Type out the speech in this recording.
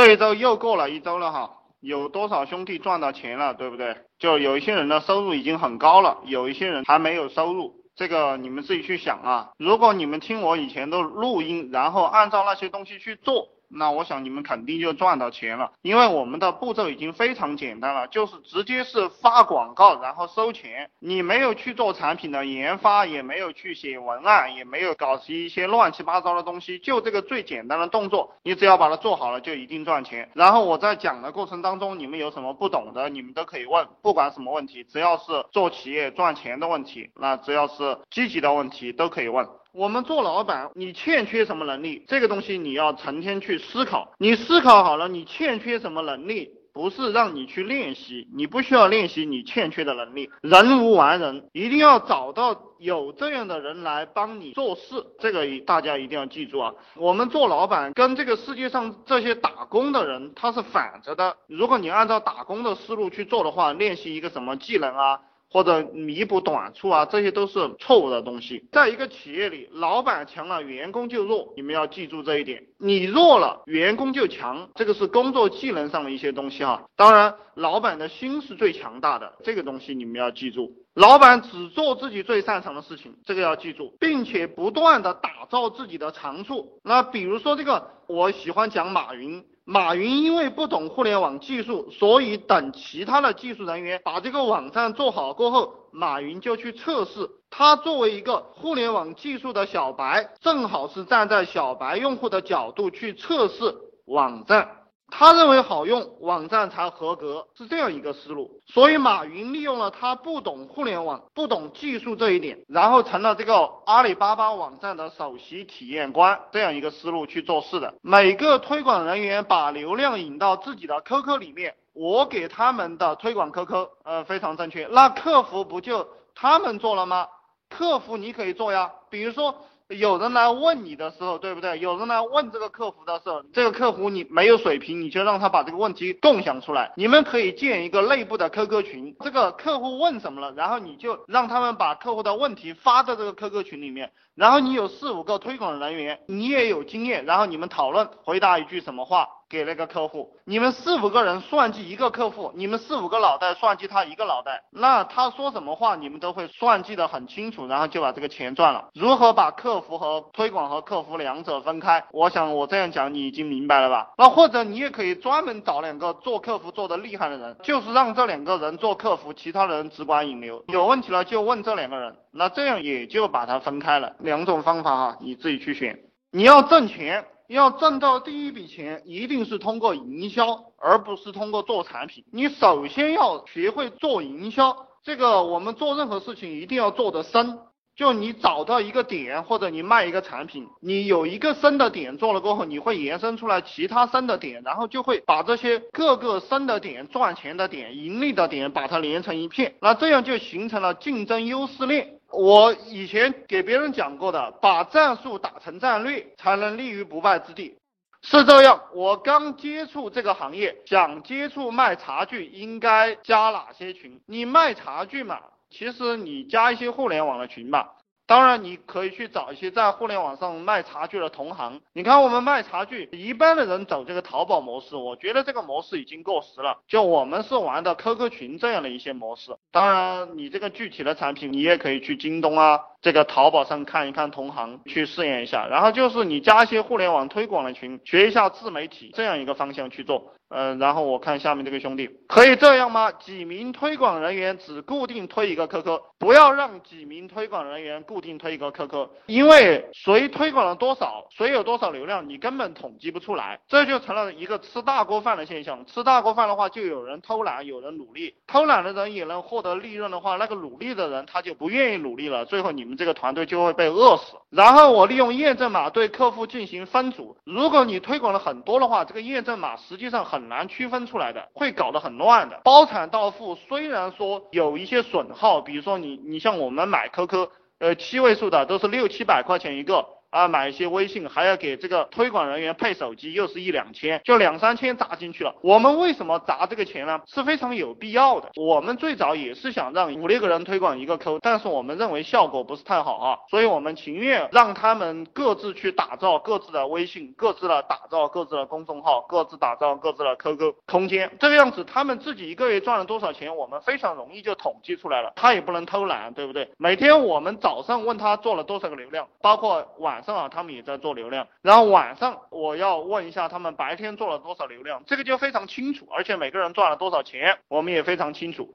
这一周又过了一周了哈，有多少兄弟赚到钱了，对不对？就有一些人的收入已经很高了，有一些人还没有收入，这个你们自己去想啊。如果你们听我以前的录音，然后按照那些东西去做。那我想你们肯定就赚到钱了，因为我们的步骤已经非常简单了，就是直接是发广告，然后收钱。你没有去做产品的研发，也没有去写文案，也没有搞一些乱七八糟的东西，就这个最简单的动作，你只要把它做好了，就一定赚钱。然后我在讲的过程当中，你们有什么不懂的，你们都可以问，不管什么问题，只要是做企业赚钱的问题，那只要是积极的问题都可以问。我们做老板，你欠缺什么能力？这个东西你要成天去思考。你思考好了，你欠缺什么能力？不是让你去练习，你不需要练习你欠缺的能力。人无完人，一定要找到有这样的人来帮你做事。这个大家一定要记住啊！我们做老板跟这个世界上这些打工的人他是反着的。如果你按照打工的思路去做的话，练习一个什么技能啊？或者弥补短处啊，这些都是错误的东西。在一个企业里，老板强了，员工就弱，你们要记住这一点。你弱了，员工就强，这个是工作技能上的一些东西哈。当然，老板的心是最强大的，这个东西你们要记住。老板只做自己最擅长的事情，这个要记住，并且不断的打造自己的长处。那比如说这个，我喜欢讲马云。马云因为不懂互联网技术，所以等其他的技术人员把这个网站做好过后，马云就去测试。他作为一个互联网技术的小白，正好是站在小白用户的角度去测试网站。他认为好用，网站才合格，是这样一个思路。所以马云利用了他不懂互联网、不懂技术这一点，然后成了这个阿里巴巴网站的首席体验官，这样一个思路去做事的。每个推广人员把流量引到自己的 QQ 里面，我给他们的推广 QQ，呃，非常正确。那客服不就他们做了吗？客服你可以做呀，比如说。有人来问你的时候，对不对？有人来问这个客服的时候，这个客服你没有水平，你就让他把这个问题共享出来。你们可以建一个内部的 QQ 群，这个客户问什么了，然后你就让他们把客户的问题发到这个 QQ 群里面。然后你有四五个推广人员，你也有经验，然后你们讨论回答一句什么话。给那个客户，你们四五个人算计一个客户，你们四五个脑袋算计他一个脑袋，那他说什么话你们都会算计的很清楚，然后就把这个钱赚了。如何把客服和推广和客服两者分开？我想我这样讲你已经明白了吧？那或者你也可以专门找两个做客服做的厉害的人，就是让这两个人做客服，其他人只管引流，有问题了就问这两个人，那这样也就把它分开了。两种方法哈，你自己去选。你要挣钱。要挣到第一笔钱，一定是通过营销，而不是通过做产品。你首先要学会做营销，这个我们做任何事情一定要做得深。就你找到一个点，或者你卖一个产品，你有一个深的点做了过后，你会延伸出来其他深的点，然后就会把这些各个深的点、赚钱的点、盈利的点，把它连成一片。那这样就形成了竞争优势链。我以前给别人讲过的，把战术打成战略，才能立于不败之地。是这样，我刚接触这个行业，想接触卖茶具，应该加哪些群？你卖茶具嘛，其实你加一些互联网的群吧。当然，你可以去找一些在互联网上卖茶具的同行。你看，我们卖茶具，一般的人走这个淘宝模式，我觉得这个模式已经过时了。就我们是玩的 QQ 群这样的一些模式。当然，你这个具体的产品，你也可以去京东啊，这个淘宝上看一看同行，去试验一下。然后就是你加一些互联网推广的群，学一下自媒体这样一个方向去做。嗯，然后我看下面这个兄弟，可以这样吗？几名推广人员只固定推一个 QQ，不要让几名推广人员固定推一个 QQ，因为谁推广了多少，谁有多少流量，你根本统计不出来，这就成了一个吃大锅饭的现象。吃大锅饭的话，就有人偷懒，有人努力，偷懒的人也能获得利润的话，那个努力的人他就不愿意努力了，最后你们这个团队就会被饿死。然后我利用验证码对客户进行分组，如果你推广了很多的话，这个验证码实际上很。难区分出来的，会搞得很乱的。包产到户虽然说有一些损耗，比如说你你像我们买 QQ，呃七位数的都是六七百块钱一个，啊，买一些微信，还要给这个推广人员配手机，又是一两千，就两三千砸进去了。我们为什么砸这个钱呢？是非常有必要的。我们最早也是想让五六个人推广一个扣，但是我们认为效果不是太好啊，所以我们情愿让他们各自去打造各自的微信，各自的打造各自的公众号，各自打造各自的 QQ 空间。这个样子，他们自己一个月赚了多少钱，我们非常容易就统计出来了。他也不能偷懒，对不对？每天我们早上问他做了多少个流量，包括晚上啊，他们也在做流量。然后晚上我要问一下他们白天做了多少流量，这个就非常清楚，而且每个人赚了多少钱，我们也非常清楚。